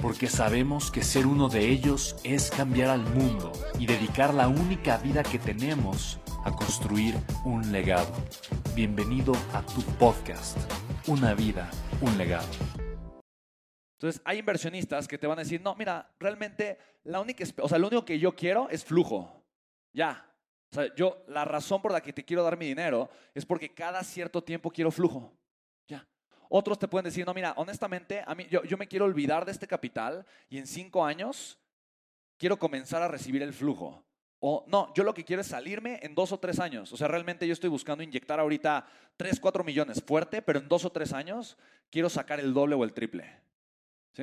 porque sabemos que ser uno de ellos es cambiar al mundo y dedicar la única vida que tenemos a construir un legado. Bienvenido a tu podcast, Una vida, un legado. Entonces, hay inversionistas que te van a decir, no, mira, realmente la única, o sea, lo único que yo quiero es flujo. Ya. O sea, yo, la razón por la que te quiero dar mi dinero es porque cada cierto tiempo quiero flujo. Otros te pueden decir, no, mira, honestamente, a mí, yo, yo me quiero olvidar de este capital y en cinco años quiero comenzar a recibir el flujo. O no, yo lo que quiero es salirme en dos o tres años. O sea, realmente yo estoy buscando inyectar ahorita tres, cuatro millones fuerte, pero en dos o tres años quiero sacar el doble o el triple.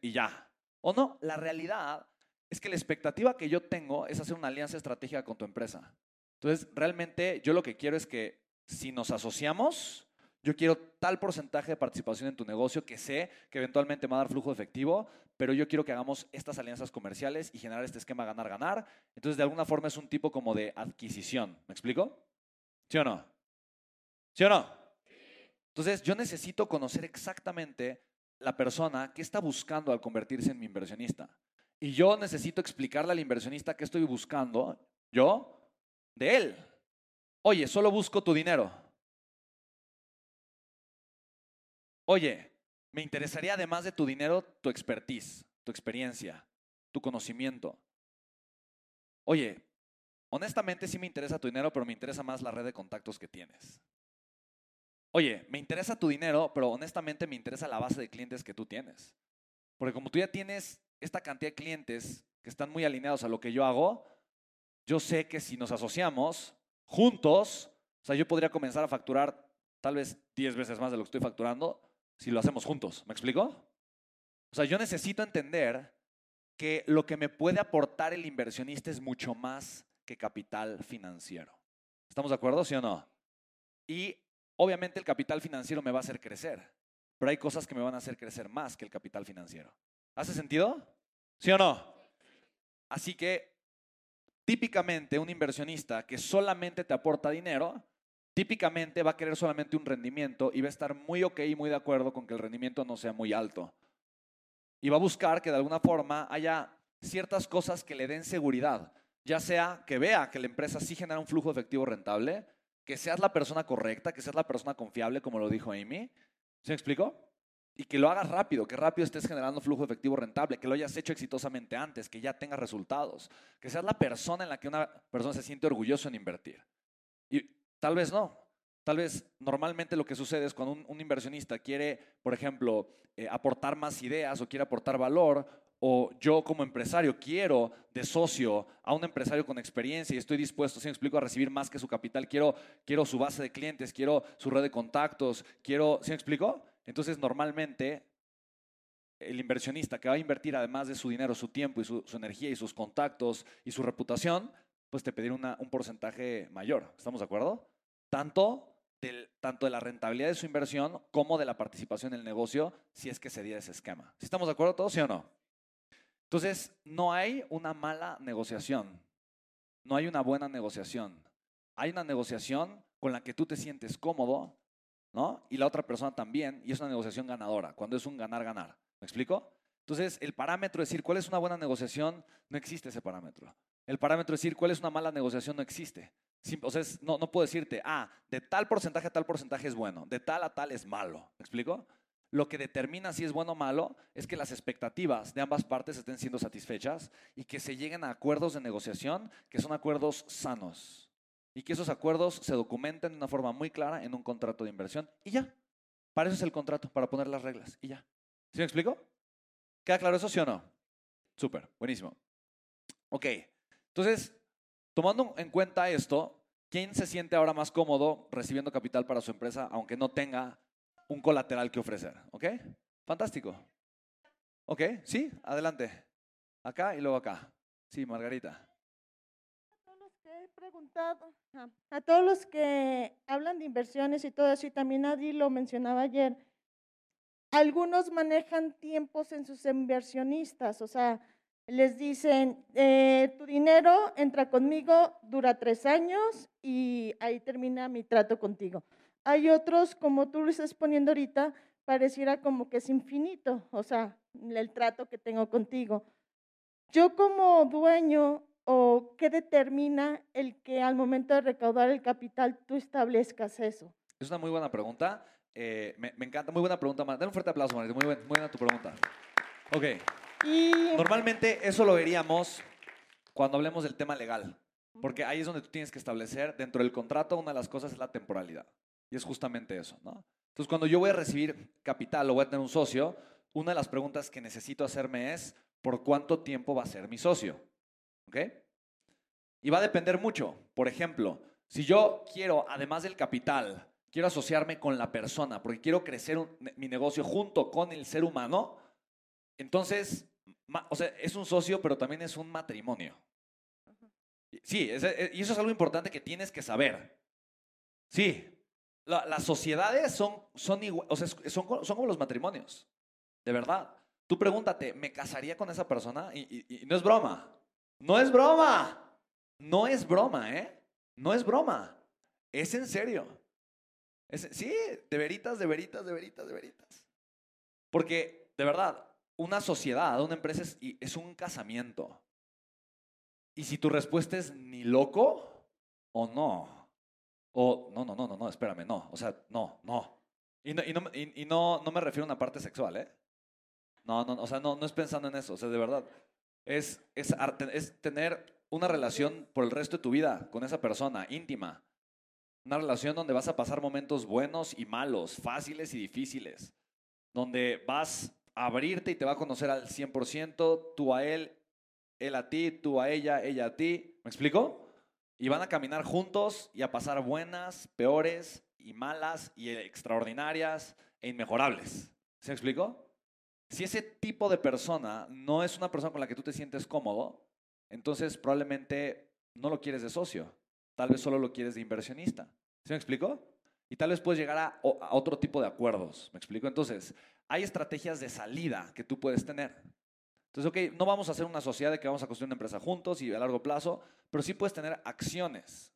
Y ya. O no, la realidad es que la expectativa que yo tengo es hacer una alianza estratégica con tu empresa. Entonces, realmente yo lo que quiero es que si nos asociamos, yo quiero tal porcentaje de participación en tu negocio que sé que eventualmente me va a dar flujo efectivo, pero yo quiero que hagamos estas alianzas comerciales y generar este esquema ganar-ganar. Entonces, de alguna forma es un tipo como de adquisición. ¿Me explico? ¿Sí o no? ¿Sí o no? Entonces, yo necesito conocer exactamente la persona que está buscando al convertirse en mi inversionista. Y yo necesito explicarle al inversionista qué estoy buscando, yo, de él. Oye, solo busco tu dinero. Oye, me interesaría además de tu dinero, tu expertise, tu experiencia, tu conocimiento. Oye, honestamente sí me interesa tu dinero, pero me interesa más la red de contactos que tienes. Oye, me interesa tu dinero, pero honestamente me interesa la base de clientes que tú tienes. Porque como tú ya tienes esta cantidad de clientes que están muy alineados a lo que yo hago, yo sé que si nos asociamos juntos, o sea, yo podría comenzar a facturar tal vez 10 veces más de lo que estoy facturando si lo hacemos juntos. ¿Me explico? O sea, yo necesito entender que lo que me puede aportar el inversionista es mucho más que capital financiero. ¿Estamos de acuerdo, sí o no? Y obviamente el capital financiero me va a hacer crecer, pero hay cosas que me van a hacer crecer más que el capital financiero. ¿Hace sentido? ¿Sí o no? Así que típicamente un inversionista que solamente te aporta dinero típicamente va a querer solamente un rendimiento y va a estar muy ok y muy de acuerdo con que el rendimiento no sea muy alto. Y va a buscar que de alguna forma haya ciertas cosas que le den seguridad, ya sea que vea que la empresa sí genera un flujo efectivo rentable, que seas la persona correcta, que seas la persona confiable, como lo dijo Amy. ¿Se explicó? Y que lo hagas rápido, que rápido estés generando flujo efectivo rentable, que lo hayas hecho exitosamente antes, que ya tengas resultados, que seas la persona en la que una persona se siente orgulloso en invertir. Tal vez no. Tal vez normalmente lo que sucede es cuando un, inversionista quiere, por ejemplo, eh, aportar más ideas o quiere aportar valor, o yo como empresario quiero de socio a un empresario con experiencia y estoy dispuesto, si me explico, a recibir más que su capital, quiero, quiero su base de clientes, quiero su red de contactos, quiero, ¿sí me explico? Entonces normalmente el inversionista que va a invertir además de su dinero, su tiempo y su, energía y sus contactos y su reputación, pues te pedir un porcentaje mayor. ¿Estamos de acuerdo? Tanto, tanto de la rentabilidad de su inversión como de la participación en el negocio, si es que se diera ese esquema. ¿Sí estamos de acuerdo todos, sí o no? Entonces, no hay una mala negociación, no hay una buena negociación. Hay una negociación con la que tú te sientes cómodo, ¿no? Y la otra persona también, y es una negociación ganadora, cuando es un ganar-ganar. ¿Me explico? Entonces, el parámetro de decir cuál es una buena negociación, no existe ese parámetro. El parámetro de decir cuál es una mala negociación no existe. O sea, no, no puedo decirte, ah, de tal porcentaje a tal porcentaje es bueno, de tal a tal es malo. ¿Me explico? lo que determina si es bueno o malo es que las expectativas de ambas partes estén siendo satisfechas y que se lleguen a acuerdos de negociación que son acuerdos sanos. Y que esos acuerdos se documenten de una forma muy clara en un contrato de inversión. Y ya. Para eso es el contrato, para poner las reglas. Y ya. ¿Sí me explico? ¿Queda claro eso, sí o no? Súper, buenísimo. Ok, entonces, tomando en cuenta esto, ¿quién se siente ahora más cómodo recibiendo capital para su empresa aunque no tenga un colateral que ofrecer? ¿Ok? Fantástico. Ok, sí, adelante. Acá y luego acá. Sí, Margarita. A todos los que he preguntado, a todos los que hablan de inversiones y todo eso, y también Adi lo mencionaba ayer, algunos manejan tiempos en sus inversionistas, o sea, les dicen, eh, tu dinero entra conmigo, dura tres años y ahí termina mi trato contigo. Hay otros, como tú lo estás poniendo ahorita, pareciera como que es infinito, o sea, el trato que tengo contigo. Yo como dueño, ¿o qué determina el que al momento de recaudar el capital tú establezcas eso? Es una muy buena pregunta. Eh, me, encanta, muy buena pregunta. Dale un fuerte aplauso, Marita. Muy, muy buena tu pregunta. Ok. Normalmente eso lo veríamos cuando hablemos del tema legal, porque ahí es donde tú tienes que establecer dentro del contrato una de las cosas es la temporalidad. Y es justamente eso, ¿no? Entonces, cuando yo voy a recibir capital o voy a tener un socio, una de las preguntas que necesito hacerme es, ¿por cuánto tiempo va a ser mi socio? ¿Ok? Y va a depender mucho. Por ejemplo, si yo quiero, además del capital, quiero asociarme con la persona, porque quiero crecer mi negocio junto con el ser humano, entonces, o sea, es un socio, pero también es un matrimonio. Sí, e, y eso es algo importante que tienes que saber. Sí, las sociedades son, son, o sea, son, son, como los matrimonios, de verdad. Tú pregúntate, ¿me casaría con esa persona? y no es broma, no es broma, no es broma, ¿eh? No es broma, es en serio sí, de veritas, de veritas, de veritas, de veritas. Porque, de verdad, una sociedad, una empresa es, es un casamiento. Y si tu respuesta es ni loco o no, o no, no, no, no, no, espérame, no, o sea, no, no. Y no, y no, y, no, no me refiero a una parte sexual, ¿eh? No, no, o sea, no, no es pensando en eso, o sea, de verdad. Es, es, es tener una relación por el resto de tu vida con esa persona íntima, una relación donde vas a pasar momentos buenos y malos, fáciles y difíciles. Donde vas abrirte y te va a conocer al 100%, tú a él, él a ti, tú a ella, ella a ti. ¿Me explico? Y van a caminar juntos y a pasar buenas, peores y malas y extraordinarias e inmejorables. ¿Se me explico? Si ese tipo de persona no es una persona con la que tú te sientes cómodo, entonces probablemente no lo quieres de socio. Tal vez solo lo quieres de inversionista. ¿Sí me explico? Y tal vez puedes llegar a, otro tipo de acuerdos. ¿Me explico? Entonces, hay estrategias de salida que tú puedes tener. Entonces, ok, no vamos a hacer una sociedad de que vamos a construir una empresa juntos y a largo plazo, pero sí puedes tener acciones.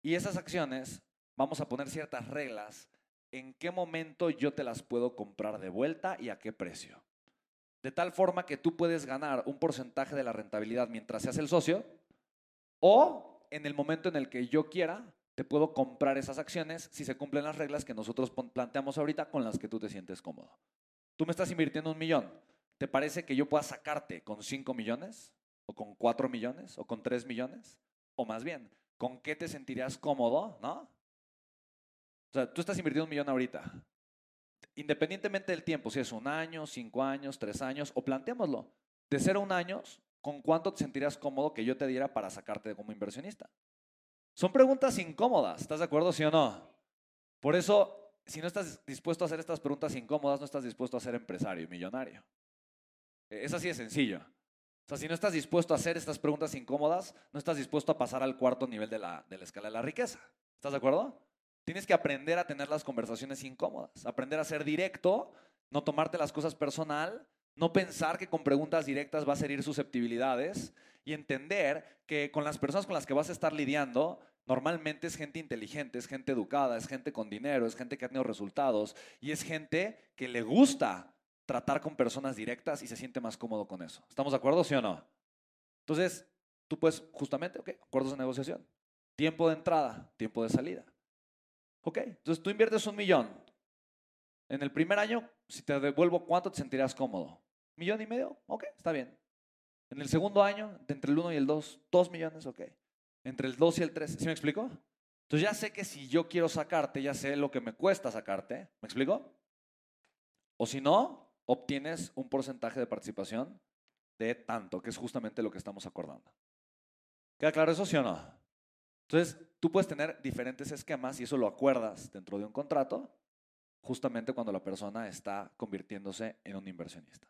Y esas acciones, vamos a poner ciertas reglas en qué momento yo te las puedo comprar de vuelta y a qué precio. De tal forma que tú puedes ganar un porcentaje de la rentabilidad mientras seas el socio o en el momento en el que yo quiera, te puedo comprar esas acciones si se cumplen las reglas que nosotros planteamos ahorita con las que tú te sientes cómodo. Tú me estás invirtiendo un millón. ¿Te parece que yo pueda sacarte con 5 millones? ¿O con 4 millones? ¿O con 3 millones? O más bien, ¿con qué te sentirías cómodo? ¿No? O sea, tú estás invirtiendo un millón ahorita. Independientemente del tiempo, si es un año, cinco años, tres años, o planteémoslo, de cero a un año, ¿con cuánto te sentirías cómodo que yo te diera para sacarte como inversionista? Son preguntas incómodas, ¿estás de acuerdo, sí o no? Por eso, si no estás dispuesto a hacer estas preguntas incómodas, no estás dispuesto a ser empresario y millonario. E, es así de sencillo. O sea, si no estás dispuesto a hacer estas preguntas incómodas, no estás dispuesto a pasar al cuarto nivel de la, de la escala de la riqueza. ¿Estás de acuerdo? Tienes que aprender a tener las conversaciones incómodas, aprender a ser directo, no tomarte las cosas personal no pensar que con preguntas directas vas a herir susceptibilidades y entender que con las personas con las que vas a estar lidiando, normalmente es gente inteligente, es gente educada, es gente con dinero, es gente que ha tenido resultados y es gente que le gusta tratar con personas directas y se siente más cómodo con eso. ¿Estamos de acuerdo, sí o no? Entonces, tú puedes justamente, ok, acuerdos de negociación. Tiempo de entrada, tiempo de salida. Ok, entonces tú inviertes un millón. En el primer año, si te devuelvo, ¿cuánto te sentirías cómodo? ¿Millón y medio? Ok, está bien. En el segundo año, entre el 1 y el 2, 2 millones, ok. Entre el 2 y el 3, ¿sí me explico? Entonces ya sé que si yo quiero sacarte, ya sé lo que me cuesta sacarte, ¿me explico? O si no, obtienes un porcentaje de participación de tanto, que es justamente lo que estamos acordando. ¿Queda claro eso, sí o no? Entonces, tú puedes tener diferentes esquemas y eso lo acuerdas dentro de un contrato, justamente cuando la persona está convirtiéndose en un inversionista.